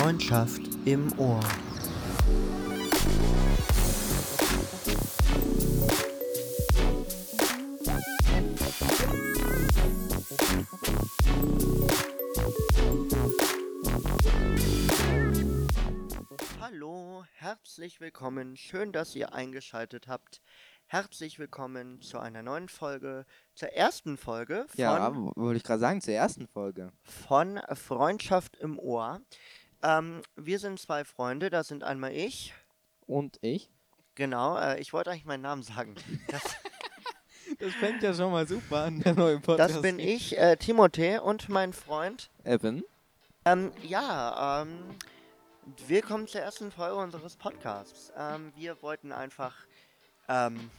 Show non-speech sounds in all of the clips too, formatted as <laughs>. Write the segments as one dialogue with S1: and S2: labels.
S1: Freundschaft im Ohr. Hallo, herzlich willkommen. Schön, dass ihr eingeschaltet habt. Herzlich willkommen zu einer neuen Folge, zur ersten Folge von,
S2: Ja, wollte ich gerade sagen, zur ersten Folge.
S1: von Freundschaft im Ohr. Ähm, wir sind zwei Freunde, das sind einmal ich.
S2: Und ich.
S1: Genau, äh, ich wollte eigentlich meinen Namen sagen. Das, <laughs>
S2: Das fängt ja schon mal super an, der neue Podcast.
S1: das bin ich, äh, Timothée und mein Freund.
S2: Evan.
S1: Ähm, ja, ähm, willkommen zur ersten Folge unseres Podcasts. Ähm, wir wollten einfach, ähm,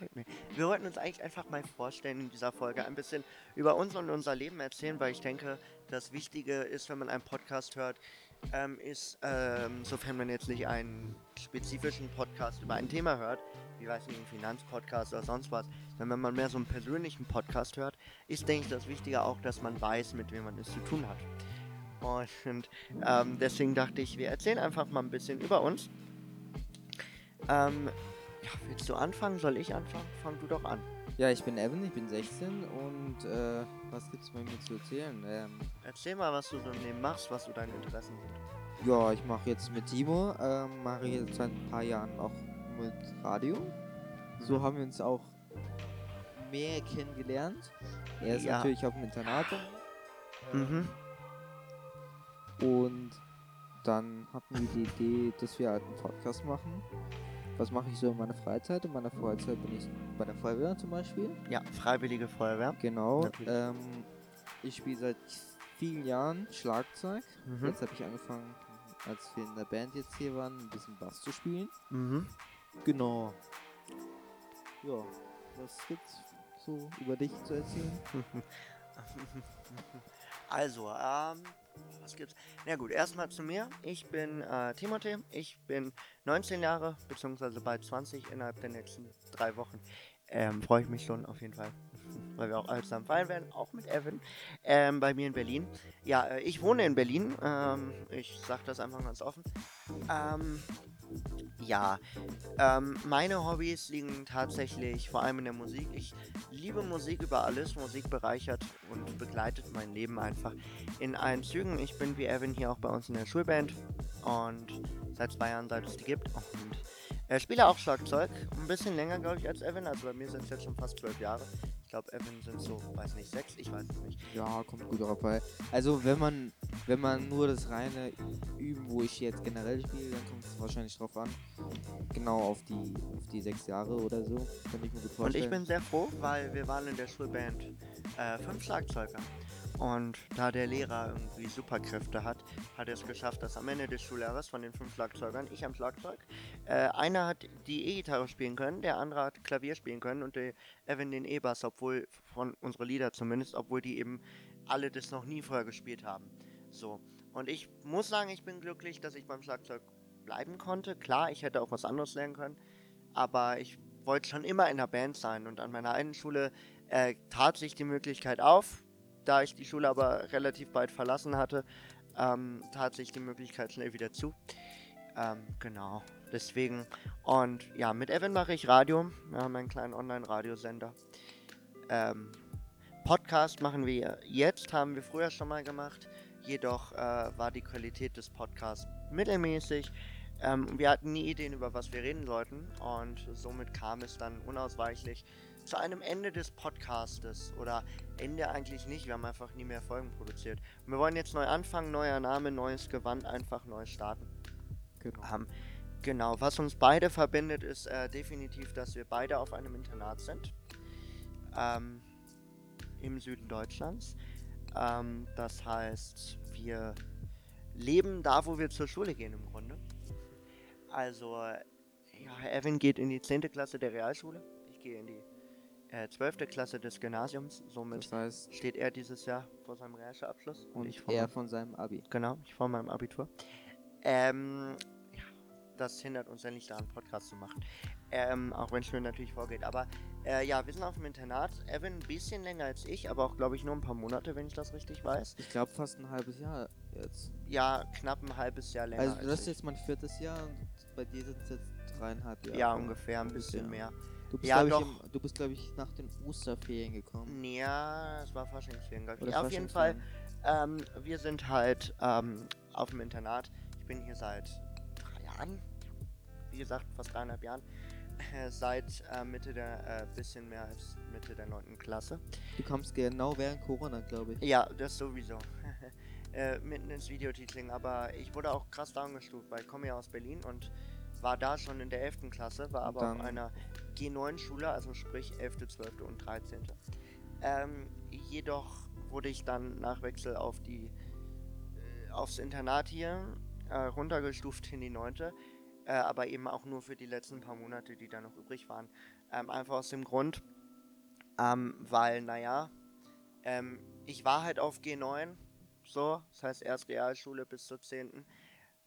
S1: wollten wir? Wir wollten uns eigentlich einfach mal vorstellen in dieser Folge, ein bisschen über uns und unser Leben erzählen, weil ich denke, das Wichtige ist, wenn man einen Podcast hört, ähm, ist, ähm, sofern man jetzt nicht einen spezifischen Podcast über ein Thema hört, wie weiß ich, einen Finanzpodcast oder sonst was, sondern wenn man mehr so einen persönlichen Podcast hört, ist, denke ich, das Wichtige auch, dass man weiß, mit wem man es zu tun hat. Und ähm, deswegen dachte ich, wir erzählen einfach mal ein bisschen über uns. Ähm, ja, willst du anfangen? Soll ich anfangen? Fang du doch an.
S2: Ja, ich bin Evan, ich bin 16 und äh, was gibt's bei mir zu erzählen? Ähm,
S1: Erzähl mal, was du so im Leben machst, was so deine Interessen sind.
S2: ja, ich mache jetzt mit Timo, ähm, mache jetzt seit ein paar Jahren auch mit Radio. So haben wir uns auch mehr kennengelernt. Er ist
S1: Ja.
S2: natürlich auf dem Internat.
S1: Mhm.
S2: Und dann hatten wir die Idee, dass wir halt einen Podcast machen. Was mache ich so in meiner Freizeit? In meiner Freizeit bin ich bei der Feuerwehr zum Beispiel.
S1: Ja, Freiwillige Feuerwehr.
S2: Genau. Ähm, ich spiele seit vielen Jahren Schlagzeug.
S1: Mhm.
S2: Jetzt habe ich angefangen, als wir in der Band jetzt hier waren, ein bisschen Bass zu spielen.
S1: Mhm.
S2: Genau. Ja, was gibt's so über dich zu erzählen? <laughs>
S1: Also, ähm, was gibt's? Na gut, erstmal zu mir. Ich bin äh, Timothée. Ich bin 19 Jahre, beziehungsweise bald 20 innerhalb der nächsten drei Wochen. Ähm, freue ich mich schon auf jeden Fall. <laughs> Weil wir auch alle zusammen feiern werden, auch mit Evan. Ähm, bei mir in Berlin. Ja, äh, ich wohne in Berlin. Ähm, ich sag das einfach ganz offen. Ja, ähm, meine Hobbys liegen tatsächlich vor allem in der Musik. Ich liebe Musik über alles. Musik bereichert und begleitet mein Leben einfach in allen Zügen. Ich bin wie Evan hier auch bei uns in der Schulband und seit zwei Jahren, seit es die gibt. Und äh, spiele auch Schlagzeug. Ein bisschen länger, glaube ich, als Evan. Also bei mir sind es jetzt schon fast zwölf Jahre. Ich glaube, Evan sind so, weiß nicht, sechs. Ich weiß es nicht.
S2: Ja, kommt gut drauf bei. Also wenn man wenn man nur das reine Üben, wo ich jetzt generell spiele, dann kommt es wahrscheinlich drauf an. Genau auf die auf die sechs Jahre oder so. Kann ich mir gut
S1: Und
S2: vorstellen.
S1: ich bin sehr froh, weil wir waren in der Schulband äh, fünf Schlagzeuger. Und da der Lehrer irgendwie Superkräfte hat, hat er es geschafft, dass am Ende des Schuljahres von den fünf Schlagzeugern, ich am Schlagzeug, äh, einer hat die E-Gitarre spielen können, der andere hat Klavier spielen können und der Evan den E-Bass, obwohl von unsere Lieder zumindest, obwohl die eben alle das noch nie vorher gespielt haben. So. Und ich muss sagen, ich bin glücklich, dass ich beim Schlagzeug bleiben konnte. Klar, ich hätte auch was anderes lernen können, aber ich wollte schon immer in der Band sein und an meiner einen Schule äh, tat sich die Möglichkeit auf. Da ich die Schule aber relativ bald verlassen hatte, ähm, tat sich die Möglichkeit schnell wieder zu. Ähm, genau, deswegen. Und ja, mit Evan mache ich Radio. Wir haben einen kleinen Online-Radiosender. Ähm, Podcast machen wir jetzt, haben wir früher schon mal gemacht. Jedoch äh, war die Qualität des Podcasts mittelmäßig. Ähm, wir hatten nie Ideen, über was wir reden sollten. Und somit kam es dann unausweichlich zu einem Ende des Podcastes. Oder Ende eigentlich nicht. Wir haben einfach nie mehr Folgen produziert. Und wir wollen jetzt neu anfangen, neuer Name, neues Gewand, einfach neu starten.
S2: genau.
S1: Ähm, genau, was uns beide verbindet, ist äh, definitiv, dass wir beide auf einem Internat sind. Ähm, Im Süden Deutschlands. Ähm, das heißt, wir leben da, wo wir zur Schule gehen im Grunde. Also, ja, Evan geht in die 10. Klasse der Realschule. Ich gehe in die äh, 12. Klasse des Gymnasiums. Somit
S2: Das heißt,
S1: steht er dieses Jahr vor seinem Realschulabschluss.
S2: und
S1: ich vor
S2: er
S1: meinem-
S2: von seinem Abi.
S1: Genau, ich vor meinem Abitur. Ähm, ja, das hindert uns ja nicht daran, einen Podcast zu machen. Ähm, auch wenn Schule natürlich vorgeht. Aber äh, ja, wir sind auf dem Internat. Evan ein bisschen länger als ich, aber auch, glaube ich, nur ein paar Monate, wenn ich das richtig weiß.
S2: Ich glaube fast ein halbes Jahr jetzt.
S1: Ja, knapp ein halbes Jahr länger.
S2: Also das
S1: als
S2: ist
S1: ich.
S2: jetzt mein viertes Jahr und bei dir sind es jetzt dreieinhalb Jahre.
S1: Ja, ungefähr, ein
S2: Ungefähr.
S1: bisschen mehr.
S2: Du bist,
S1: Ja,
S2: glaube ich, du bist, glaube ich, nach den Osterferien gekommen.
S1: Ja, es war Faschingsferien, glaub ich.
S2: Oder
S1: Ja, auf jeden Fall. Ähm, wir sind halt ähm, auf dem Internat. Ich bin hier seit drei Jahren. Wie gesagt, fast dreieinhalb Jahren. Äh, seit äh, Mitte der, äh, bisschen mehr als Mitte der 9. Klasse.
S2: Du kamst genau während Corona, glaube ich.
S1: Ja, das sowieso. <laughs> äh, mitten ins Videoteaching. Aber ich wurde auch krass downgestuft, weil ich komme ja aus Berlin und war da schon in der 11. Klasse, war aber auf einer G9-Schule, also sprich 11., 12. und 13. Ähm, jedoch wurde ich dann nach Wechsel auf die äh, aufs Internat hier äh, runtergestuft in die 9. Äh, aber eben auch nur für die letzten paar Monate, die da noch übrig waren. Ähm, einfach aus dem Grund, ähm, weil, naja, ähm, ich war halt auf G9, so, das heißt erst Realschule bis zur 10.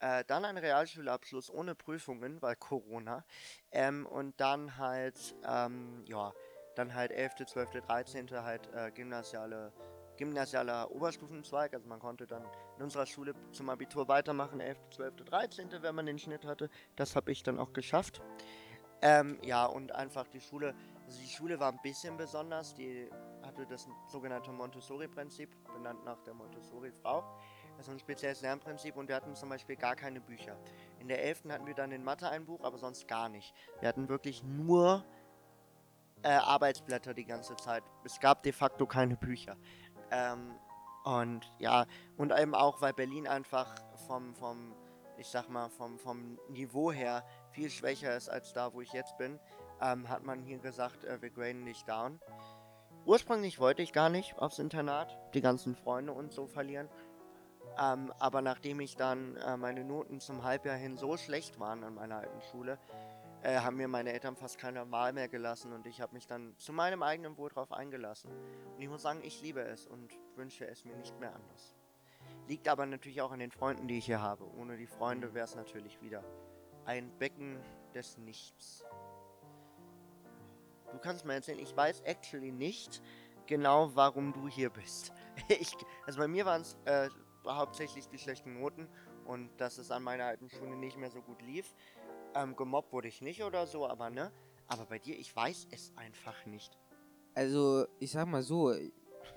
S1: Äh, dann ein Realschulabschluss ohne Prüfungen, weil Corona. Ähm, und dann halt, ähm, ja, dann halt 11., 12., 13. halt äh, gymnasiale, gymnasialer Oberstufenzweig. Also man konnte dann in unserer Schule zum Abitur weitermachen, 11., 12., 13., wenn man den Schnitt hatte. Das habe ich dann auch geschafft. Ähm, ja, und einfach die Schule, also die Schule war ein bisschen besonders. Die hatte das sogenannte Montessori-Prinzip, benannt nach der Montessori-Frau. Also ein spezielles Lernprinzip und wir hatten zum Beispiel gar keine Bücher. In der 11. hatten wir dann in Mathe ein Buch, aber sonst gar nicht. Wir hatten wirklich nur äh, Arbeitsblätter die ganze Zeit. Es gab de facto keine Bücher. Ähm, und ja, und eben auch, weil Berlin einfach vom, vom ich sag mal, vom, vom Niveau her viel schwächer ist als da, wo ich jetzt bin, ähm, hat man hier gesagt, äh, wir graden dich down. Ursprünglich wollte ich gar nicht aufs Internat, die ganzen Freunde und so verlieren. Ähm, aber nachdem ich dann äh, meine Noten zum Halbjahr hin so schlecht waren an meiner alten Schule, äh, haben mir meine Eltern fast keine Wahl mehr gelassen und ich habe mich dann zu meinem eigenen Wohl drauf eingelassen. Und ich muss sagen, ich liebe es und wünsche es mir nicht mehr anders. Liegt aber natürlich auch an den Freunden, die ich hier habe. Ohne die Freunde wäre es natürlich wieder ein Becken des Nichts. Du kannst mir erzählen, ich weiß actually nicht genau, warum du hier bist. <laughs> Ich, also bei mir waren es äh, hauptsächlich die schlechten Noten und dass es an meiner alten Schule nicht mehr so gut lief. Ähm, gemobbt wurde ich nicht oder so, aber ne? Aber bei dir, ich weiß es einfach nicht.
S2: Also, ich sag mal so,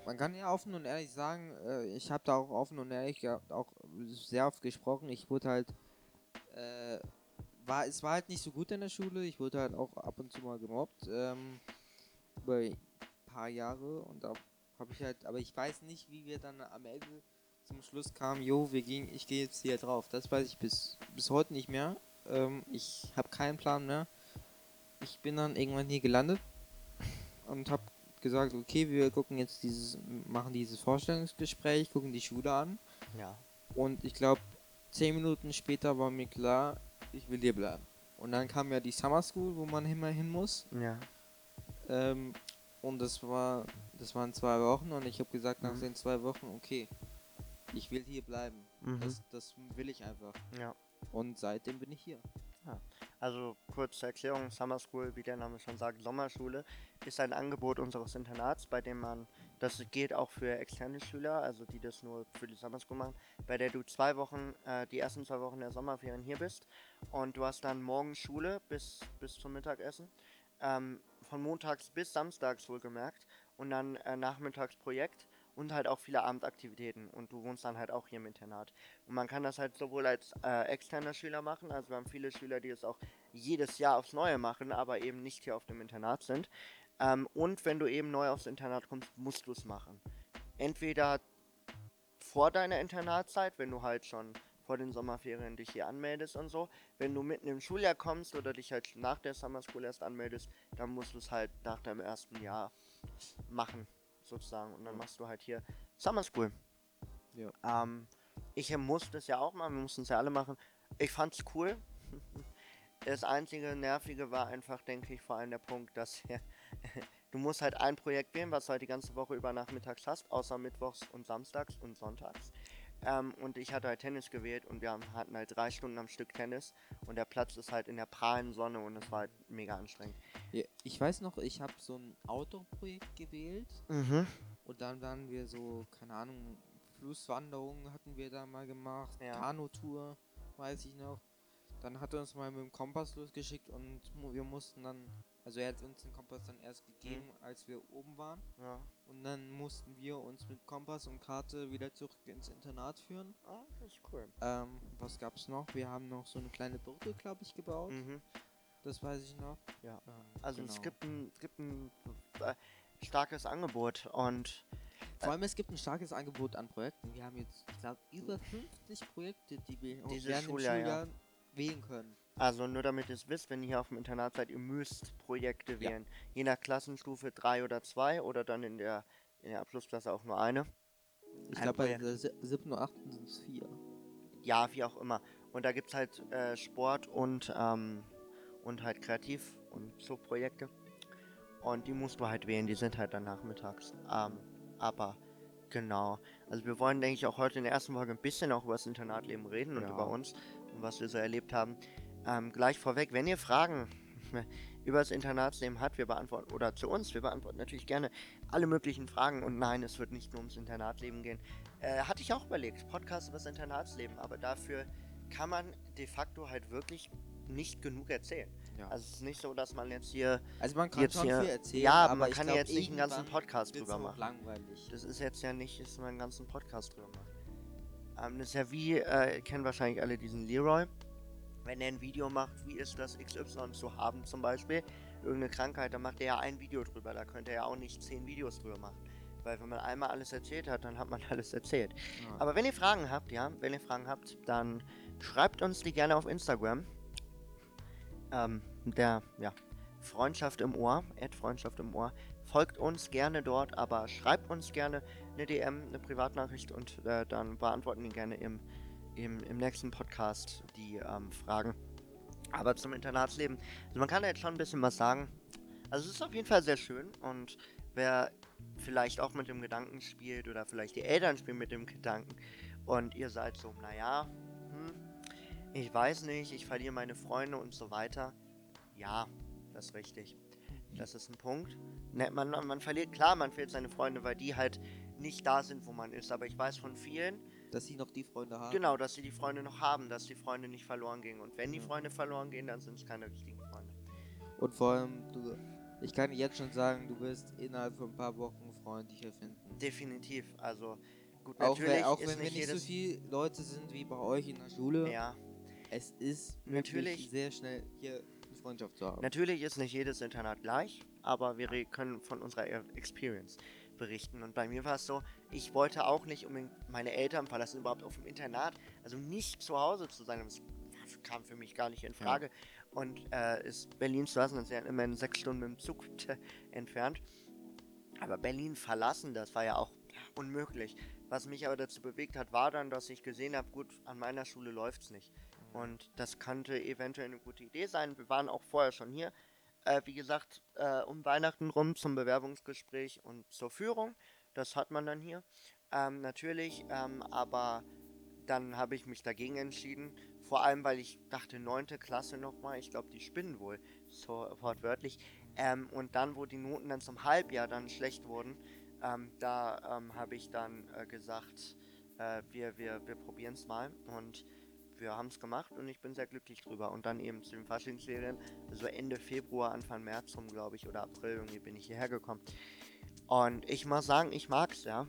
S2: man kann ja offen und ehrlich sagen, äh, ich habe da auch offen und ehrlich auch sehr oft gesprochen. Ich wurde halt, äh, war, es war halt nicht so gut in der Schule. Ich wurde halt auch ab und zu mal gemobbt, ähm, über ein paar Jahre und da habe ich halt, aber ich weiß nicht, wie wir dann am Ende zum Schluss kamen, jo, wir gehen, ich gehe jetzt hier drauf. Das weiß ich bis, bis heute nicht mehr. Ähm, ich habe keinen Plan mehr. Ich bin dann irgendwann hier gelandet und habe gesagt, okay, wir gucken jetzt dieses, machen dieses Vorstellungsgespräch, gucken die Schule an.
S1: Ja.
S2: Und ich glaube, zehn Minuten später war mir klar, ich will hier bleiben. Und dann kam ja die Summer School, wo man immer hin muss.
S1: Ja.
S2: Ähm, und das war, das waren zwei Wochen und ich habe gesagt nach
S1: Mhm.
S2: den zwei Wochen, okay, ich will hier bleiben.
S1: Mhm.
S2: Das, das will ich einfach.
S1: Ja.
S2: Und seitdem bin ich hier.
S1: Also kurz zur Erklärung, Summer School, wie der Name schon sagt, Sommerschule, ist ein Angebot unseres Internats, bei dem man, das geht auch für externe Schüler, also die das nur für die Summer School machen, bei der du zwei Wochen, äh, die ersten zwei Wochen der Sommerferien hier bist und du hast dann morgens Schule bis, bis zum Mittagessen, ähm, von montags bis samstags wohlgemerkt und dann äh, nachmittags Projekt und halt auch viele Abendaktivitäten und du wohnst dann halt auch hier im Internat. Und man kann das halt sowohl als äh, externer Schüler machen, also wir haben viele Schüler, die es auch jedes Jahr aufs Neue machen, aber eben nicht hier auf dem Internat sind. Ähm, und wenn du eben neu aufs Internat kommst, musst du es machen. Entweder vor deiner Internatszeit, wenn du halt schon vor den Sommerferien dich hier anmeldest und so. Wenn du mitten im Schuljahr kommst oder dich halt nach der Summer School erst anmeldest, dann musst du es halt nach deinem ersten Jahr machen, sozusagen. Und dann machst du halt hier Summer School.
S2: Ja.
S1: Ähm, ich musste es ja auch machen, wir mussten es ja alle machen. Ich fand's cool. <laughs> Das einzige Nervige war einfach, denke ich, vor allem der Punkt, dass <laughs> du musst halt ein Projekt wählen, was du halt die ganze Woche über nachmittags hast, außer mittwochs und samstags und sonntags. Ähm, und ich hatte halt Tennis gewählt und wir haben, hatten halt drei Stunden am Stück Tennis. Und der Platz ist halt in der prallen Sonne und es war halt mega anstrengend.
S2: Ich weiß noch, ich habe so ein Outdoor-Projekt gewählt
S1: Mhm.
S2: und dann waren wir so, keine Ahnung, Flusswanderungen hatten wir da mal gemacht,
S1: Ja.
S2: Kanutour, weiß ich noch. Dann hat er uns mal mit dem Kompass losgeschickt und wir mussten dann, also er hat uns den Kompass dann erst gegeben, als wir oben waren.
S1: Ja.
S2: Und dann mussten wir uns mit Kompass und Karte wieder zurück ins Internat führen.
S1: Ah, das ist cool.
S2: Ähm, was gab's noch? Wir haben noch so eine kleine Brücke, glaube ich, gebaut.
S1: Mhm.
S2: Das weiß ich noch.
S1: Ja. Also
S2: genau.
S1: es gibt ein, es gibt ein äh, starkes Angebot und
S2: Vor allem, es gibt ein starkes Angebot an Projekten. Wir haben jetzt, ich glaube, über 50 Projekte, die wir
S1: Dieses
S2: während dem
S1: Schuljahr, ja.
S2: Schuljahr wählen können.
S1: also nur damit ihr es wisst, wenn ihr hier auf dem Internat seid, ihr müsst Projekte
S2: Ja.
S1: wählen. Je nach Klassenstufe drei oder zwei oder dann in der in der Abschlussklasse auch nur eine.
S2: Ich
S1: Ein
S2: glaube, bei der si- siebten und achten sind es vier.
S1: Ja, wie auch immer. Und da gibt es halt äh, Sport und, ähm, und halt Kreativ- und Zuchtprojekte. Und die musst du halt wählen, die sind halt dann nachmittags. Ähm, aber genau. Also wir wollen, denke ich, auch heute in der ersten Folge ein bisschen auch über das Internatleben reden und
S2: Ja.
S1: über uns und was wir so erlebt haben. Ähm, gleich vorweg, wenn ihr Fragen <laughs> über das Internatsleben habt, wir beantworten, oder zu uns, wir beantworten natürlich gerne alle möglichen Fragen. Und nein, es wird nicht nur ums Internatleben gehen. Äh, hatte ich auch überlegt, Podcast über das Internatsleben, aber dafür kann man de facto halt wirklich nicht genug erzählen.
S2: Ja.
S1: Also es ist nicht so, dass man jetzt hier
S2: Also man kann
S1: jetzt
S2: schon
S1: hier-
S2: viel erzählen,
S1: ja, aber man kann
S2: glaub,
S1: ja jetzt nicht einen ganzen Podcast drüber machen.
S2: langweilig.
S1: Das ist jetzt ja nicht, dass man einen ganzen Podcast drüber macht. Ähm, das ist ja wie, äh, kennen wahrscheinlich alle diesen Leroy. Wenn er ein Video macht, wie ist das XY zu haben zum Beispiel, irgendeine Krankheit, dann macht er ja ein Video drüber. Da könnte er ja auch nicht zehn Videos drüber machen. Weil wenn man einmal alles erzählt hat, dann hat man <laughs> alles erzählt.
S2: Ja.
S1: Aber wenn ihr Fragen habt, ja, wenn ihr Fragen habt, dann schreibt uns die gerne auf Instagram. Ähm, der, ja, Freundschaft im Ohr, Ad Freundschaft im Ohr. Folgt uns gerne dort, aber schreibt uns gerne eine DM, eine Privatnachricht und äh, dann beantworten wir gerne im, im, im nächsten Podcast die ähm, Fragen. Aber zum Internatsleben, also man kann da jetzt schon ein bisschen was sagen. Also es ist auf jeden Fall sehr schön und wer vielleicht auch mit dem Gedanken spielt oder vielleicht die Eltern spielen mit dem Gedanken und ihr seid so, naja, ich weiß nicht, ich verliere meine Freunde und so weiter. Ja, das ist richtig. Das ist ein Punkt. Ne, man, man verliert, klar, man verliert seine Freunde, weil die halt nicht da sind, wo man ist. Aber ich weiß von vielen,
S2: Dass sie noch die Freunde haben.
S1: genau, dass sie die Freunde noch haben, dass die Freunde nicht verloren gehen. Und wenn die
S2: Ja.
S1: Freunde verloren gehen, dann sind es keine richtigen Freunde.
S2: Und vor allem, du, ich kann jetzt schon sagen, du wirst innerhalb von ein paar Wochen freundlicher finden.
S1: Definitiv. Also, gut,
S2: Auch,
S1: natürlich
S2: wenn, auch
S1: ist
S2: wenn wir
S1: nicht
S2: so viele Leute sind wie bei euch in der Schule,
S1: ja,
S2: es ist
S1: Natürlich.
S2: sehr schnell hier eine Freundschaft zu haben.
S1: Natürlich ist nicht jedes Internat gleich, aber wir können von unserer E- Experience berichten. Und bei mir war es so, ich wollte auch nicht unbedingt meine Eltern verlassen, überhaupt auf dem Internat, also nicht zu Hause zu sein. Das kam für mich gar nicht in
S2: Ja.
S1: Frage. Und äh, ist Berlin zu lassen, das ist ja immerhin sechs Stunden mit dem Zug <laughs> entfernt. Aber Berlin verlassen, das war ja auch unmöglich. Was mich aber dazu bewegt hat, war dann, dass ich gesehen habe, gut, an meiner Schule läuft es nicht. Und das könnte eventuell eine gute Idee sein. Wir waren auch vorher schon hier. Äh, wie gesagt, äh, um Weihnachten rum zum Bewerbungsgespräch und zur Führung. Das hat man dann hier. Ähm, natürlich, ähm, aber dann habe ich mich dagegen entschieden. Vor allem, weil ich dachte, neunte Klasse nochmal. Ich glaube, die spinnen wohl, so wortwörtlich. Ähm, und dann, wo die Noten dann zum Halbjahr dann schlecht wurden, ähm, da ähm, habe ich dann äh, gesagt, äh, wir, wir, wir probieren es mal. Und wir haben es gemacht und ich bin sehr glücklich drüber. Und dann eben zu den Faschingsferien, also Ende Februar, Anfang März rum, glaube ich, oder April, irgendwie bin ich hierher gekommen. Und ich muss sagen, ich mag's, ja.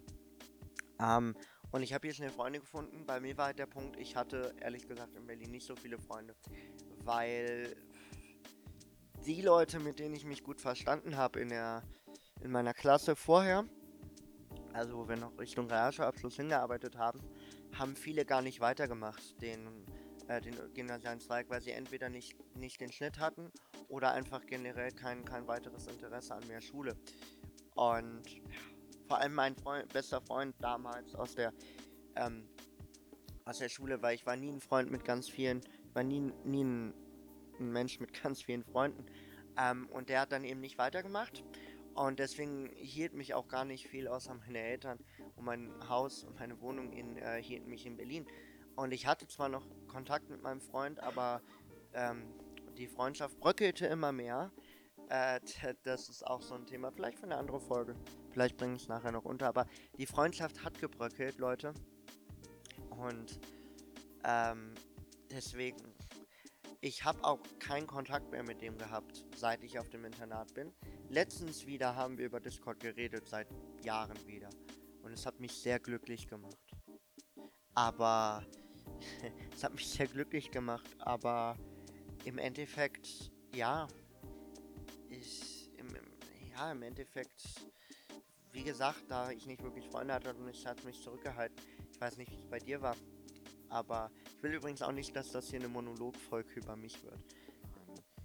S1: Ähm, und ich habe hier schnell Freunde gefunden. Bei mir war halt der Punkt, ich hatte ehrlich gesagt in Berlin nicht so viele Freunde, weil die Leute, mit denen ich mich gut verstanden habe in in meiner Klasse vorher, also wo wir noch Richtung Realschulabschluss hingearbeitet haben, haben viele gar nicht weitergemacht, den, äh, den gymnasialen Zweig, weil sie entweder nicht, nicht den Schnitt hatten oder einfach generell kein, kein weiteres Interesse an mehr Schule. Und vor allem mein Freund, bester Freund damals aus der, ähm, aus der Schule, weil ich war nie ein Freund mit ganz vielen, ich war nie, nie ein, ein Mensch mit <laughs> ganz vielen Freunden. Ähm, und der hat dann eben nicht weitergemacht. Und deswegen hielt mich auch gar nicht viel außer meine Eltern und mein Haus und meine Wohnung in, äh, hielten mich in Berlin. Und ich hatte zwar noch Kontakt mit meinem Freund, aber ähm, die Freundschaft bröckelte immer mehr. Äh, das ist auch so ein Thema, vielleicht für eine andere Folge. Vielleicht bringe ich es nachher noch unter, aber die Freundschaft hat gebröckelt, Leute. Und ähm, deswegen, ich habe auch keinen Kontakt mehr mit dem gehabt, seit ich auf dem Internat bin. Letztens wieder haben wir über Discord geredet, seit Jahren wieder. Und es hat mich sehr glücklich gemacht. Aber <laughs> es hat mich sehr glücklich gemacht, aber im Endeffekt, ja, ich, im, im, ja, im Endeffekt, wie gesagt, da ich nicht wirklich Freunde hatte und ich hat mich zurückgehalten. Ich weiß nicht, wie es bei dir war, aber ich will übrigens auch nicht, dass das hier eine Monologfolge über mich wird.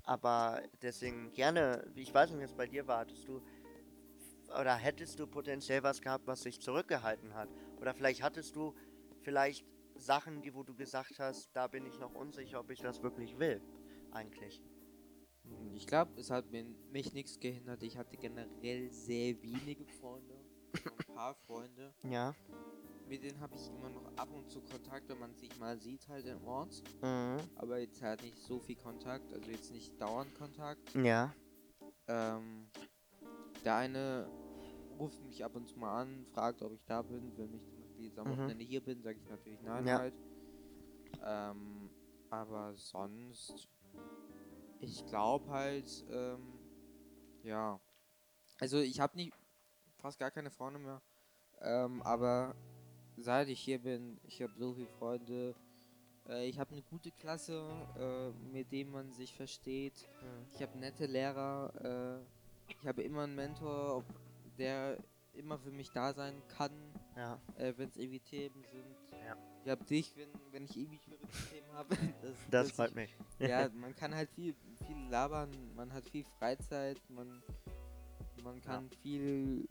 S1: Aber deswegen gerne, ich weiß nicht, wie es bei dir war, hattest du oder hättest du potenziell was gehabt, was sich zurückgehalten hat? Oder vielleicht hattest du vielleicht Sachen, die wo du gesagt hast, da bin ich noch unsicher, ob ich das wirklich will, eigentlich.
S2: Ich glaube, es hat mir, mich nichts gehindert. Ich hatte generell sehr wenige Freunde. Ein paar Freunde. <laughs>
S1: Ja.
S2: Mit denen habe ich immer noch ab und zu Kontakt, wenn man sich mal sieht, halt in Orts.
S1: Mhm.
S2: Aber jetzt halt nicht so viel Kontakt, also jetzt nicht dauernd Kontakt.
S1: Ja.
S2: Ähm, der eine ruft mich ab und zu mal an, fragt, ob ich da bin. Wenn ich zum Beispiel jetzt am
S1: Mhm.
S2: Wochenende hier bin, sage ich natürlich nein
S1: Ja.
S2: halt. Ähm, aber sonst, ich glaube halt, ähm, ja. Also ich habe nicht fast gar keine Freunde mehr. Ähm, aber seit ich hier bin, ich habe so viele Freunde. Äh, ich habe eine gute Klasse, äh, mit dem man sich versteht.
S1: Mhm.
S2: Ich habe nette Lehrer. Äh, ich habe immer einen Mentor, ob- der immer für mich da sein kann,
S1: Ja.
S2: äh, wenn es irgendwie Themen sind.
S1: Ja.
S2: Ich habe dich, wenn, wenn ich irgendwie schwierige Themen habe. <laughs> Das,
S1: Das
S2: dass
S1: freut
S2: ich,
S1: mich.
S2: Ja, <laughs> man kann halt viel, viel labern, man hat viel Freizeit, man, man kann viel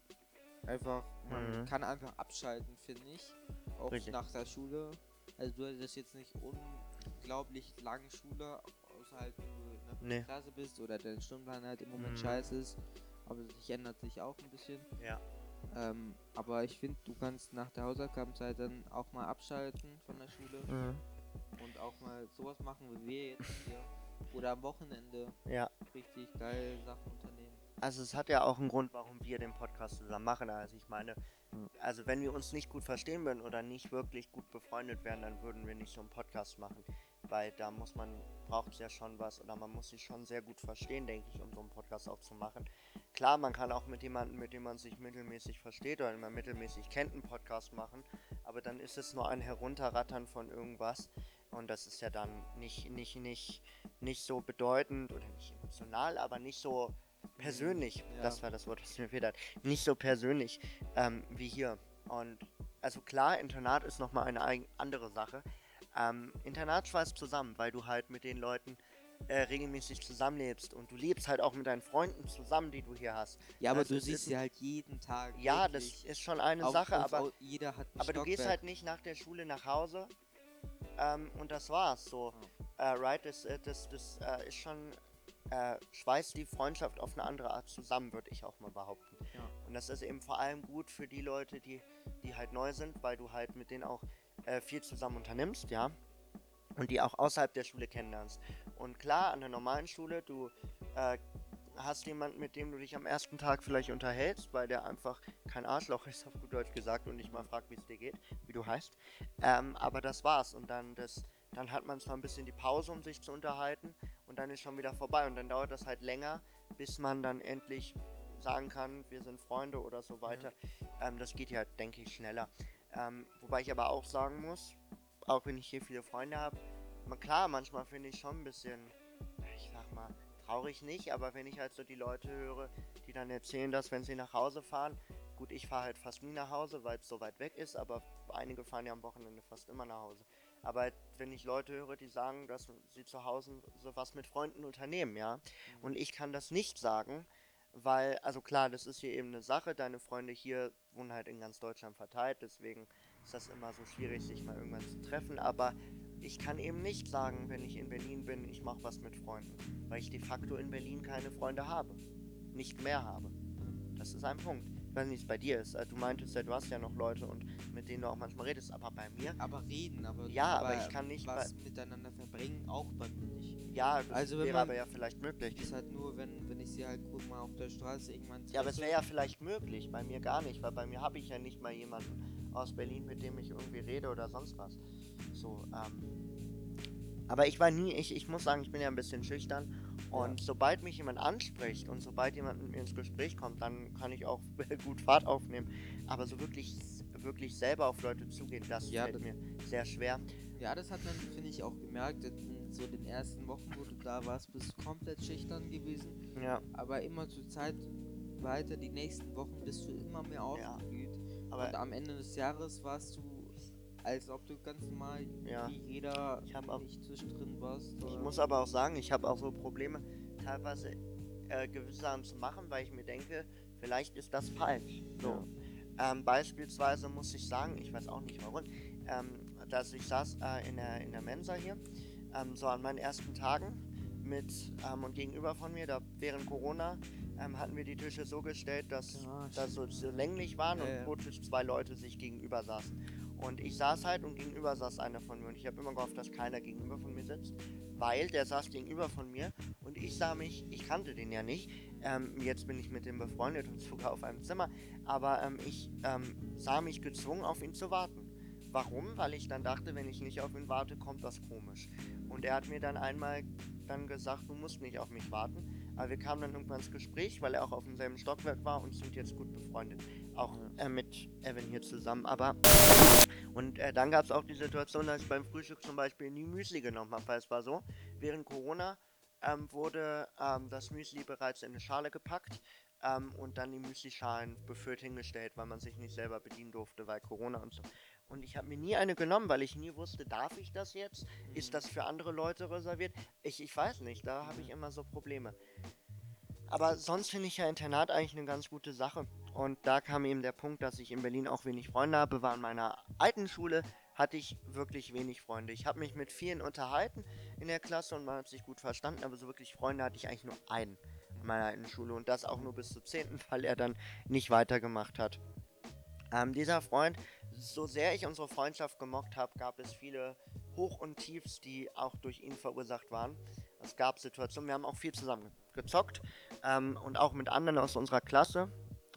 S2: einfach, man
S1: Mhm.
S2: kann einfach abschalten, finde ich. Auch
S1: Richtig.
S2: nach der Schule. Also du hattest jetzt nicht unglaublich lange Schule, außer halt wenn du in der
S1: Nee.
S2: Klasse bist oder dein Stundenplan halt im Moment
S1: Mhm.
S2: scheiße ist. Aber das ändert sich auch ein bisschen.
S1: Ja.
S2: Ähm, aber ich finde, du kannst nach der Hausaufgabenzeit dann auch mal abschalten von der Schule
S1: Mhm.
S2: und auch mal sowas machen wie wir jetzt hier. Oder am Wochenende
S1: Ja.
S2: richtig geile Sachen unternehmen.
S1: Also es hat ja auch einen Grund, warum wir den Podcast zusammen machen. Also ich meine, also wenn wir uns nicht gut verstehen würden oder nicht wirklich gut befreundet wären, dann würden wir nicht so einen Podcast machen. Weil da muss man, braucht es ja schon was oder man muss sich schon sehr gut verstehen, denke ich, um so einen Podcast auch zu machen. Klar, man kann auch mit jemandem, mit dem man sich mittelmäßig versteht oder den man mittelmäßig kennt, einen Podcast machen, aber dann ist es nur ein Herunterrattern von irgendwas und das ist ja dann nicht, nicht, nicht, nicht so bedeutend oder nicht emotional, aber nicht so persönlich,
S2: ja.
S1: das war das Wort, was mir fehlt nicht so persönlich ähm, wie hier. Und also klar, Internat ist nochmal eine andere Sache. Ähm, Internat schweißt zusammen, weil du halt mit den Leuten äh, regelmäßig zusammenlebst und du lebst halt auch mit deinen Freunden zusammen, die du hier hast.
S2: Ja, aber
S1: Also
S2: du siehst sie halt jeden Tag.
S1: Ja, das ist schon eine
S2: Auf-
S1: Sache,
S2: auf-
S1: aber,
S2: jeder hat
S1: aber du gehst halt nicht nach der Schule nach Hause ähm, und das war's so. Äh, right, das, äh, das, das äh, ist schon, äh, schweißt die Freundschaft auf eine andere Art zusammen, würde ich auch mal behaupten.
S2: Ja.
S1: Und das ist eben vor allem gut für die Leute, die, die halt neu sind, weil du halt mit denen auch äh, viel zusammen unternimmst, ja. Und die auch außerhalb der Schule kennenlernst. Und klar, an der normalen Schule, du äh, hast jemanden, mit dem du dich am ersten Tag vielleicht unterhältst, weil der einfach kein Arschloch ist, auf gut Deutsch gesagt, und nicht mal fragt, wie es dir geht, wie du heißt. Ähm, aber das war's. Und dann, das, dann hat man zwar ein bisschen die Pause, um sich zu unterhalten, und dann ist schon wieder vorbei. Und dann dauert das halt länger, bis man dann endlich sagen kann, wir sind Freunde oder so weiter. Ähm, das geht ja, denke ich, schneller. Ähm, wobei ich aber auch sagen muss, auch wenn ich hier viele Freunde habe, klar, manchmal finde ich schon ein bisschen, ich sag mal, traurig nicht, aber wenn ich halt so die Leute höre, die dann erzählen, dass wenn sie nach Hause fahren, gut, ich fahre halt fast nie nach Hause, weil es so weit weg ist, aber einige fahren ja am Wochenende fast immer nach Hause. Aber wenn ich Leute höre, die sagen, dass sie zu Hause sowas mit Freunden unternehmen, ja, und ich kann das nicht sagen, weil, also klar, das ist hier eben eine Sache, deine Freunde hier wohnen halt in ganz Deutschland verteilt, deswegen ist das immer so schwierig, sich mal irgendwann zu treffen, aber ich kann eben nicht sagen, wenn ich in Berlin bin, ich mache was mit Freunden, weil ich de facto in Berlin keine Freunde habe, nicht mehr habe. Das ist ein Punkt. Weiß nicht, bei dir ist. Äh, Du meintest ja, du hast ja noch Leute und mit denen du auch manchmal redest, aber bei mir,
S2: Aber reden, aber.
S1: Ja, aber ich kann nicht
S2: Was miteinander verbringen, auch bei mir nicht.
S1: ja, das
S2: Also
S1: wäre aber ja vielleicht möglich.
S2: Das ist halt nur, wenn, wenn ich sie halt guck mal auf der Straße irgendwann.
S1: Ja, aber es wäre ja vielleicht möglich, bei mir gar nicht, weil bei mir habe ich ja nicht mal jemanden aus Berlin, mit dem ich irgendwie rede oder sonst was. So, ähm. Aber ich war nie, ich, ich muss sagen, ich bin ja ein bisschen schüchtern. Und sobald mich jemand anspricht und sobald jemand mit mir ins Gespräch kommt, dann kann ich auch <laughs> gut Fahrt aufnehmen. Aber so wirklich, wirklich selber auf Leute zugehen, das
S2: Ja,
S1: fällt
S2: das-
S1: mir sehr schwer.
S2: Ja, das hat man, finde ich, auch gemerkt. In so den ersten Wochen, wo du da warst, bist du komplett schüchtern gewesen.
S1: Ja,
S2: Aber immer zur Zeit weiter, die nächsten Wochen, bist du immer mehr
S1: Ja,
S2: aufgeblüht.
S1: aber
S2: Und am Ende des Jahres warst du, als ob du ganz normal
S1: Ja.
S2: wie jeder
S1: Ich hab auch-
S2: nicht zwischendrin warst.
S1: Ich
S2: oder-
S1: muss aber auch sagen, ich habe auch so Probleme, teilweise äh, gewisse Sachen zu machen, weil ich mir denke, vielleicht ist das falsch. So. Ähm, beispielsweise muss ich sagen, ich weiß auch nicht warum, ähm, dass ich saß äh, in, der, in der Mensa hier, ähm, so an meinen ersten Tagen mit ähm, und gegenüber von mir, da während Corona, ähm, hatten wir die Tische so gestellt, dass
S2: Ja,
S1: da so, so länglich waren
S2: Ja,
S1: und
S2: ja.
S1: pro Tisch zwei Leute sich gegenüber saßen. Und ich saß halt und gegenüber saß einer von mir und ich habe immer gehofft, dass keiner gegenüber von mir sitzt, weil der saß gegenüber von mir und ich sah mich, ich kannte den ja nicht, ähm, jetzt bin ich mit dem befreundet und <laughs> sogar auf einem Zimmer, aber ähm, ich ähm, sah mich gezwungen, auf ihn zu warten. Warum? Weil ich dann dachte, wenn ich nicht auf ihn warte, kommt das komisch. Und er hat mir dann einmal dann gesagt, du musst nicht auf mich warten. Aber wir kamen dann irgendwann ins Gespräch, weil er auch auf demselben Stockwerk war und sind jetzt gut befreundet. Auch äh, mit Evan hier zusammen. Aber und äh, dann gab es auch die Situation, dass ich beim Frühstück zum Beispiel nie Müsli genommen habe, weil es war so, während Corona ähm, wurde ähm, das Müsli bereits in eine Schale gepackt ähm, und dann die Müslischalen befüllt hingestellt, weil man sich nicht selber bedienen durfte, weil Corona und so. Und ich habe mir nie eine genommen, weil ich nie wusste, darf ich das jetzt? Ist das für andere Leute reserviert? Ich, ich weiß nicht, da habe ich immer so Probleme. Aber sonst finde ich ja Internat eigentlich eine ganz gute Sache. Und da kam eben der Punkt, dass ich in Berlin auch wenig Freunde habe. War in meiner alten Schule, hatte ich wirklich wenig Freunde. Ich habe mich mit vielen unterhalten in der Klasse und man hat sich gut verstanden, aber so wirklich Freunde hatte ich eigentlich nur einen in meiner alten Schule. Und das auch nur bis zur 10., <laughs> weil er dann nicht weitergemacht hat. Ähm, dieser Freund, so sehr ich unsere Freundschaft gemocht habe, gab es viele Hoch- und Tiefs, die auch durch ihn verursacht waren. Es gab Situationen, wir haben auch viel zusammen gezockt ähm, und auch mit anderen aus unserer Klasse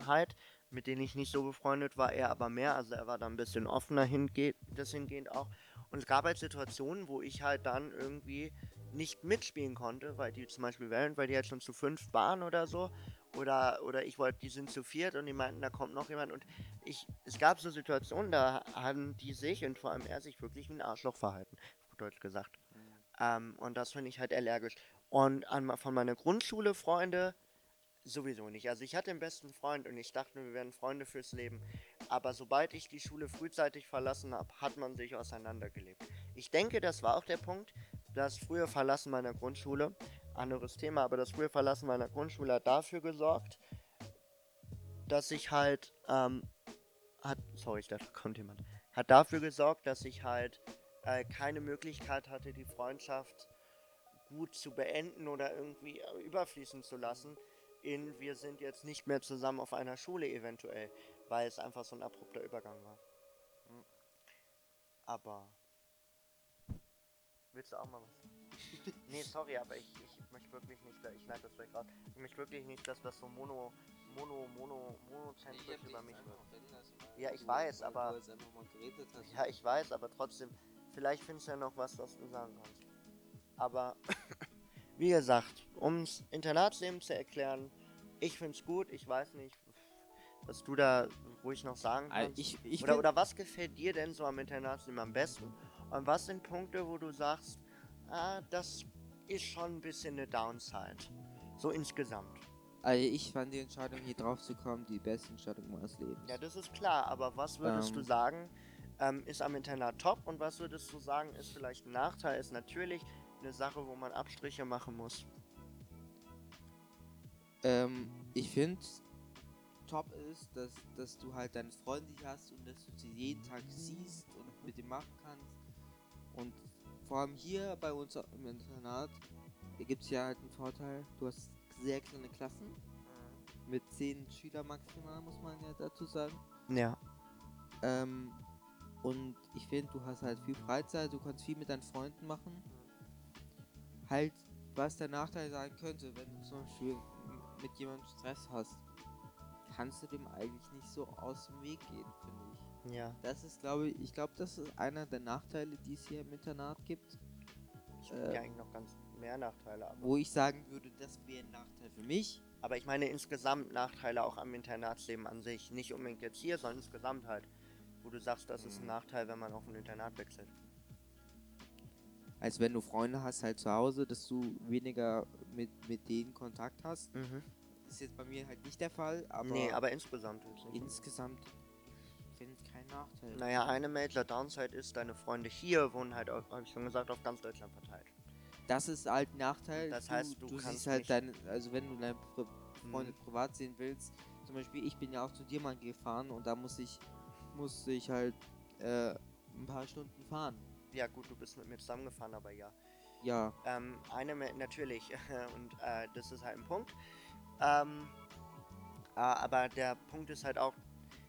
S1: halt, mit denen ich nicht so befreundet war, er aber mehr, also er war da ein bisschen offener hingeht, das hingehend auch. Und es gab halt Situationen, wo ich halt dann irgendwie nicht mitspielen konnte, weil die zum Beispiel wählen, weil die halt schon zu fünf waren oder so. Oder, oder ich wollte, die sind zu viert und die meinten, da kommt noch jemand. Und ich, es gab so Situationen, da haben die sich und vor allem er sich wirklich wie ein Arschloch verhalten, auf Deutsch gesagt. Ähm, und das finde ich halt allergisch. Und an, von meiner Grundschule Freunde sowieso nicht. Also ich hatte einen besten Freund und ich dachte, wir wären Freunde fürs Leben. Aber sobald ich die Schule frühzeitig verlassen habe, hat man sich auseinandergelebt. Ich denke, das war auch der Punkt, das frühe Verlassen meiner Grundschule, anderes Thema, aber das frühe Verlassen meiner Grundschule hat dafür gesorgt, dass ich halt, ähm, hat, sorry, da kommt jemand, hat dafür gesorgt, dass ich halt äh, keine Möglichkeit hatte, die Freundschaft gut zu beenden oder irgendwie äh, überfließen zu lassen in wir sind jetzt nicht mehr zusammen auf einer Schule eventuell, weil es einfach so ein abrupter Übergang war. Hm. Aber willst du auch mal was? <laughs> nee, sorry, aber ich, ich möchte wirklich nicht, da- ich schneide das gleich raus. Ich möchte wirklich nicht, dass das so mono, mono, mono, monozentrisch über mich wird. Ja, ich weiß, aber- Ja, ich weiß, aber trotzdem, vielleicht findest du ja noch was, was du sagen kannst. Aber, <laughs> wie gesagt, ums Internatsleben zu erklären, ich find's gut, ich weiß nicht, was du da ruhig noch sagen kannst.
S2: Ich, ich
S1: oder, oder was gefällt dir denn so am Internatsleben am besten? Und was sind Punkte, wo du sagst, ah, das ist schon ein bisschen eine Downside? So insgesamt.
S2: Also ich fand die Entscheidung hier drauf zu kommen die beste Entscheidung meines Lebens.
S1: Ja, das ist klar, aber was würdest du
S2: Ähm.
S1: sagen, ähm, ist am Internat top und was würdest du sagen, ist vielleicht ein Nachteil, ist natürlich eine Sache, wo man Abstriche machen muss.
S2: Ähm, ich finde, top ist, dass, dass du halt deine Freunde hast und dass du sie jeden Tag siehst und mit dem machen kannst. Und vor allem hier bei uns im Internat gibt es ja halt einen Vorteil, du hast sehr kleine Klassen. mit zehn Schüler maximal, muss man ja dazu sagen.
S1: Ja.
S2: Ähm, und ich finde, du hast halt viel Freizeit, du kannst viel mit deinen Freunden machen. Halt, was der Nachteil sein könnte, wenn du zum Beispiel mit jemandem Stress hast, kannst du dem eigentlich nicht so aus dem Weg gehen, finde ich.
S1: Ja.
S2: Das ist, glaube ich, ich glaube, das ist einer der Nachteile, die es hier im Internat gibt.
S1: Ich habe
S2: Äh,
S1: ja eigentlich noch ganz mehr Nachteile, aber.
S2: Wo ich sagen würde, das wäre ein Nachteil für mich.
S1: Aber ich meine insgesamt Nachteile auch am Internatsleben an sich. Nicht unbedingt jetzt hier, sondern insgesamt halt. Wo du sagst, das ist ein
S2: Mhm.
S1: Nachteil, wenn man auf ein Internat wechselt.
S2: Als wenn du Freunde hast halt zu Hause, dass du weniger mit, mit denen Kontakt hast.
S1: Mhm.
S2: Ist jetzt bei mir halt nicht der Fall, aber,
S1: nee, aber insgesamt
S2: insgesamt finde ich keinen Nachteil.
S1: Naja, eine Major Downside ist, deine Freunde hier wohnen halt, habe ich schon gesagt, auf ganz Deutschland verteilt.
S2: Das ist halt ein Nachteil.
S1: Das heißt, du
S2: du
S1: kannst
S2: siehst halt deine, also wenn du deine Pri Freunde
S1: Mhm.
S2: privat sehen willst, zum Beispiel ich bin ja auch zu dir mal gefahren und da muss ich, musste ich halt äh, ein paar Stunden fahren.
S1: Ja gut, du bist mit mir zusammengefahren, aber ja.
S2: Ja,
S1: Ähm, eine natürlich, <laughs> und äh, das ist halt ein Punkt. Ähm, äh, aber der Punkt ist halt auch,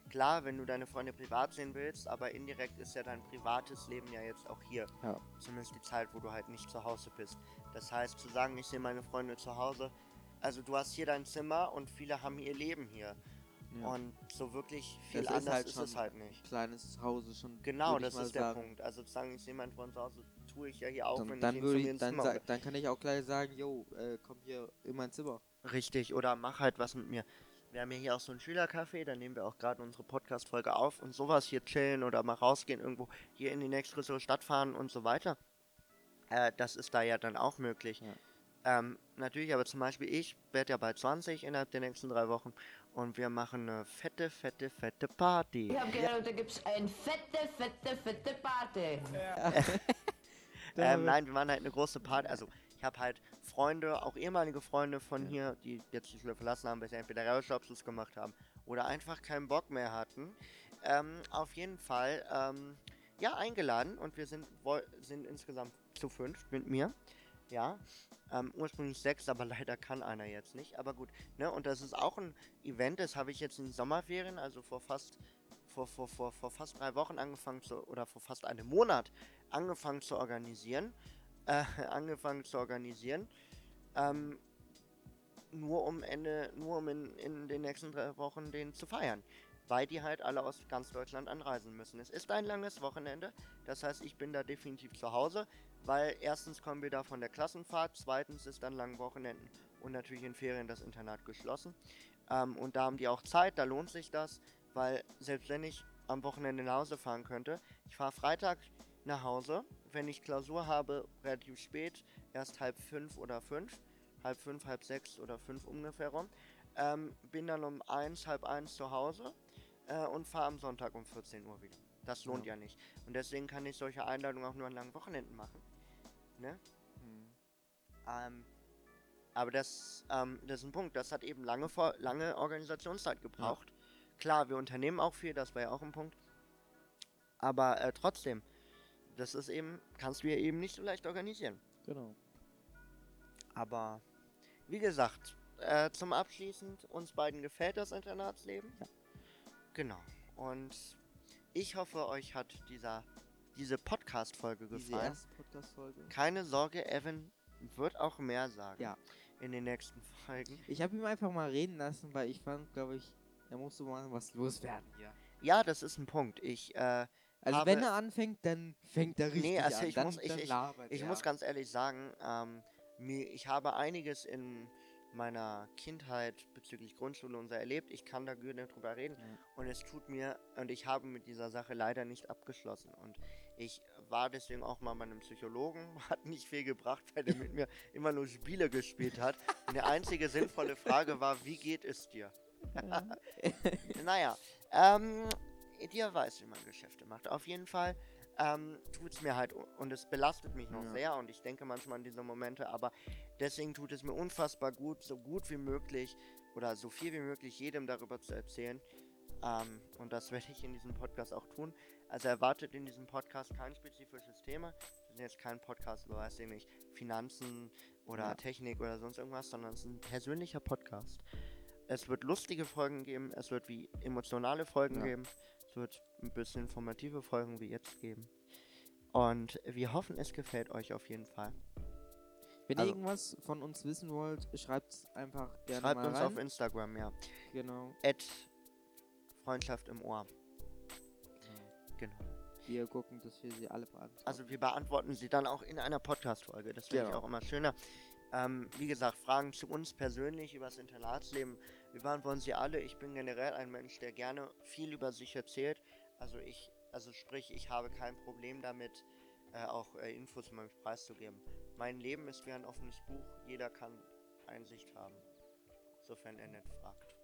S1: klar, wenn du deine Freunde privat sehen willst, aber indirekt ist ja dein privates Leben ja jetzt auch hier.
S2: Ja.
S1: Zumindest die Zeit, wo du halt nicht zu Hause bist. Das heißt, zu sagen, ich sehe meine Freunde zu Hause, also du hast hier dein Zimmer und viele haben ihr Leben hier.
S2: ja.
S1: Und so wirklich viel
S2: Das ist
S1: anders
S2: halt
S1: ist es halt nicht.
S2: kleines Zuhause schon.
S1: Genau, das ist der
S2: sagen.
S1: Punkt. Also zu sagen, ich sehe meinen Freund zu Hause, tue ich ja hier auch,
S2: Dann,
S1: wenn
S2: dann
S1: ich ihn zu mir ins
S2: dann,
S1: Zimmer
S2: dann kann ich auch gleich sagen, yo, äh, komm hier in mein Zimmer.
S1: Richtig, oder mach halt was mit mir. Wir haben ja hier auch so ein Schülercafé, da nehmen wir auch gerade unsere Podcast-Folge auf und sowas hier chillen oder mal rausgehen, irgendwo hier in die nächstgrößere Stadt fahren und so weiter. Äh, das ist da ja dann auch möglich.
S2: Ja.
S1: Ähm, natürlich, aber zum Beispiel ich werde ja bald 20 innerhalb der nächsten drei Wochen und wir machen eine fette, fette, fette Party.
S3: Ich habe gehört, da gibt's eine fette, fette, fette Party. <laughs>
S1: Ähm, nein, wir machen halt eine große Party. Also, ich habe halt Freunde, auch ehemalige Freunde von hier, die jetzt die Schule verlassen haben, weil sie entweder Realschulabschluss gemacht haben oder einfach keinen Bock mehr hatten. Ähm, auf jeden Fall, ähm, ja, eingeladen und wir sind, sind insgesamt zu fünf mit mir. Ja, ähm, ursprünglich sechs, aber <laughs> leider kann einer jetzt nicht. Aber gut, ne, und das ist auch ein Event, das habe ich jetzt in den Sommerferien, also vor fast, vor, vor, vor, vor fast drei Wochen angefangen zu, oder vor fast einem Monat angefangen zu organisieren. Äh, <laughs> angefangen zu organisieren. Ähm, nur um Ende, nur um in, in den nächsten drei Wochen den zu feiern. Weil die halt alle aus ganz Deutschland anreisen müssen. Es ist ein langes Wochenende, das heißt, ich bin da definitiv zu Hause, weil erstens kommen wir da von der Klassenfahrt, zweitens ist an langen Wochenenden und natürlich in Ferien das Internat geschlossen. Ähm, und da haben die auch Zeit, da lohnt sich das, weil selbst wenn ich am Wochenende nach Hause fahren könnte, ich fahre Freitag nach Hause, wenn ich Klausur habe, relativ spät, erst halb fünf oder fünf, halb fünf, halb sechs oder fünf ungefähr rum, ähm, bin dann um eins, halb eins zu Hause äh, und fahre am Sonntag um 14 Uhr wieder. Das lohnt ja. nicht. Und deswegen kann ich solche Einladungen auch nur an langen Wochenenden machen. Ne?
S2: Hm.
S1: Ähm, aber das, ähm, das ist ein Punkt. Das hat eben lange, lange Organisationszeit gebraucht. Klar, wir unternehmen auch viel, das war ja auch ein Punkt. Aber äh, trotzdem, das ist eben, kannst du ja eben nicht so leicht organisieren.
S2: Genau.
S1: Aber wie gesagt, äh, zum Abschließend, uns beiden gefällt das Internatsleben.
S2: Ja.
S1: Genau. Und ich hoffe, euch hat dieser, diese Podcast-Folge
S2: Diese
S1: gefallen.
S2: erste Podcast-Folge.
S1: Keine Sorge, Evan wird auch mehr sagen.
S2: Ja.
S1: In den nächsten Folgen.
S2: Ich habe ihn einfach mal reden lassen, weil ich fand, glaube ich, er musste mal was loswerden hier.
S1: Ja, das ist ein Punkt. Ich, äh,
S2: Also
S1: Habe-
S2: wenn er anfängt, dann fängt er richtig
S1: Nee, also
S2: an.
S1: ich
S2: dann,
S1: muss- ich-
S2: dann
S1: ich-
S2: labert
S1: ich
S2: er.
S1: muss ganz ehrlich sagen, ähm, mir, ich habe einiges in meiner Kindheit bezüglich Grundschule und so erlebt. Ich kann da gut drüber reden.
S2: Ja.
S1: Und es tut mir, und ich habe mit dieser Sache leider nicht abgeschlossen. Und ich war deswegen auch mal bei einem Psychologen, <laughs> hat nicht viel gebracht, weil der mit mir immer nur Spiele gespielt hat. Und die einzige sinnvolle Frage war, wie geht es dir? <laughs> naja, ähm, dir weiß, wie man Geschäfte macht. Auf jeden Fall ähm, tut es mir halt und es belastet mich noch
S2: Ja.
S1: sehr und ich denke manchmal an diese Momente, aber deswegen tut es mir unfassbar gut, so gut wie möglich oder so viel wie möglich jedem darüber zu erzählen. Ähm, und das werde ich in diesem Podcast auch tun. Also erwartet in diesem Podcast kein spezifisches Thema. Wir sind jetzt kein Podcast über, weiß ich nicht, Finanzen oder
S2: Ja.
S1: Technik oder sonst irgendwas, sondern es ist ein persönlicher Podcast. es wird lustige Folgen geben, es wird wie emotionale Folgen
S2: Ja.
S1: geben, es wird ein bisschen informative Folgen wie jetzt geben. Und wir hoffen, es gefällt euch auf jeden Fall.
S2: Wenn
S1: Also-
S2: ihr irgendwas von uns wissen wollt, schreibt es einfach gerne
S1: Schreibt
S2: mal
S1: uns
S2: rein.
S1: auf Instagram, ja.
S2: genau.
S1: At Freundschaft im Ohr. Genau.
S2: Wir gucken, dass wir sie alle beantworten.
S1: Also wir beantworten sie dann auch in einer Podcast-Folge. Das finde ich
S2: Genau.
S1: auch immer schöner. Ähm, wie gesagt, Fragen zu uns persönlich über das Internatsleben. Wir beantworten sie alle. Ich bin generell ein Mensch, der gerne viel über sich erzählt. Also ich, also sprich, ich habe kein Problem damit, äh, auch äh, Infos über mich preiszugeben. Mein Leben ist wie ein offenes Buch. Jeder kann Einsicht haben. Sofern er nicht fragt.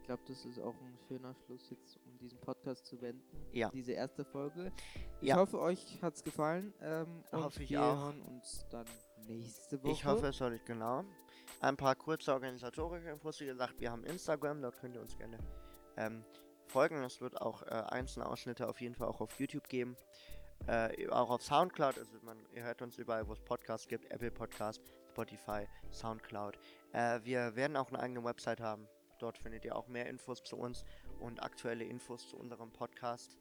S2: ich glaube, das ist auch ein schöner Schluss jetzt, um diesen Podcast zu wenden.
S1: Ja.
S2: Diese erste Folge. Ich
S1: Ja.
S2: hoffe, euch hat es gefallen. Ähm, und
S1: Hoffe ich
S2: wir
S1: auch.
S2: hören uns dann nächste Woche.
S1: Ich hoffe, es soll ich genau. Ein paar kurze organisatorische Infos. Wie gesagt, wir haben Instagram, dort könnt ihr uns gerne ähm, folgen. Es wird auch äh, einzelne Ausschnitte auf jeden Fall auch auf YouTube geben. Äh, auch auf Soundcloud. Also man, ihr hört uns überall, wo es Podcasts gibt. Apple Podcast, Spotify, Soundcloud. Äh, wir werden auch eine eigene Website haben. Dort findet ihr auch mehr Infos zu uns und aktuelle Infos zu unserem Podcast.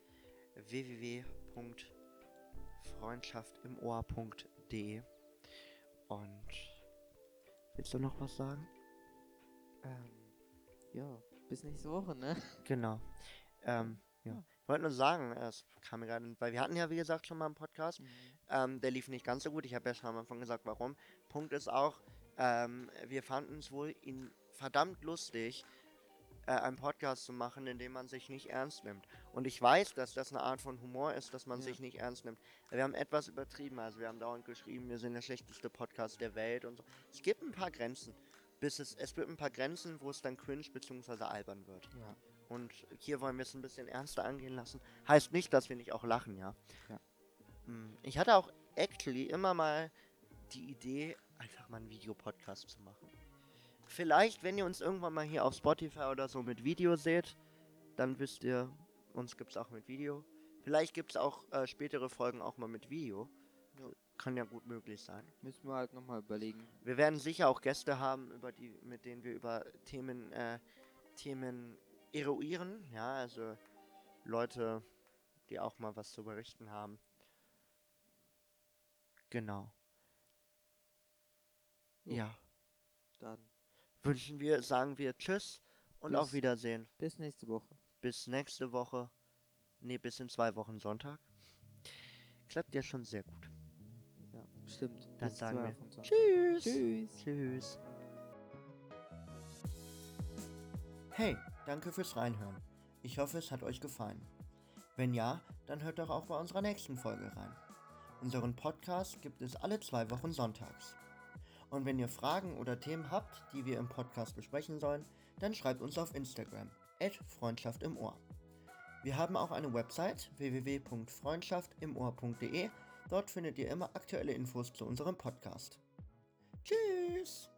S1: www.freundschaftimohr.de Und willst du noch was sagen?
S2: Ähm, ja, bis nächste Woche, ne?
S1: Genau. Ähm, ja.
S2: Ja.
S1: Ich wollte nur sagen, es kam mir gerade, weil wir hatten ja wie gesagt schon mal einen Podcast, ähm, der lief nicht ganz so gut. Ich habe ja schon am Anfang gesagt, warum. Punkt ist auch, ähm, wir fanden es wohl ihn verdammt lustig, äh, einen Podcast zu machen, in dem man sich nicht ernst nimmt. Und ich weiß, dass das eine Art von Humor ist, dass man
S2: Ja.
S1: sich nicht ernst nimmt. Wir haben etwas übertrieben, also wir haben dauernd geschrieben, wir sind der schlechteste Podcast der Welt und so. Es gibt ein paar Grenzen. Bis es, es gibt ein paar Grenzen, wo es dann cringe bzw. albern wird.
S2: Ja.
S1: Und hier wollen wir es ein bisschen ernster angehen lassen. Heißt nicht, dass wir nicht auch lachen, ja.
S2: Ja.
S1: Mm, Ich hatte auch actually immer mal die Idee, einfach mal einen Videopodcast zu machen. Vielleicht, wenn ihr uns irgendwann mal hier auf Spotify oder so mit Video seht, dann wisst ihr, uns gibt es auch mit Video. Vielleicht gibt es auch äh, spätere Folgen auch mal mit Video.
S2: Ja.
S1: Kann ja gut möglich sein.
S2: Müssen wir halt nochmal überlegen.
S1: Wir werden sicher auch Gäste haben, über die, mit denen wir über Themen, äh, Themen eruieren. Ja, also Leute, die auch mal was zu berichten haben. Genau. Ja.
S2: Dann
S1: Wünschen wir, sagen wir Tschüss und
S2: Bis-
S1: auf Wiedersehen.
S2: bis nächste Woche.
S1: Bis nächste Woche. Ne, bis in zwei Wochen Sonntag. Klappt ja schon sehr gut.
S2: Ja, stimmt.
S1: Dann
S2: Bis
S1: sagen wir. Tschüss.
S2: Tschüss.
S1: Tschüss. Hey, danke fürs Reinhören. Ich hoffe, es hat euch gefallen. Wenn ja, dann hört doch auch bei unserer nächsten Folge rein. Unseren Podcast gibt es alle zwei Wochen sonntags. Und wenn ihr Fragen oder Themen habt, die wir im Podcast besprechen sollen, dann schreibt uns auf Instagram, Freundschaft im Ohr. Wir haben auch eine Website www.freundschaftimohr.de. Dort findet ihr immer aktuelle Infos zu unserem Podcast. Tschüss!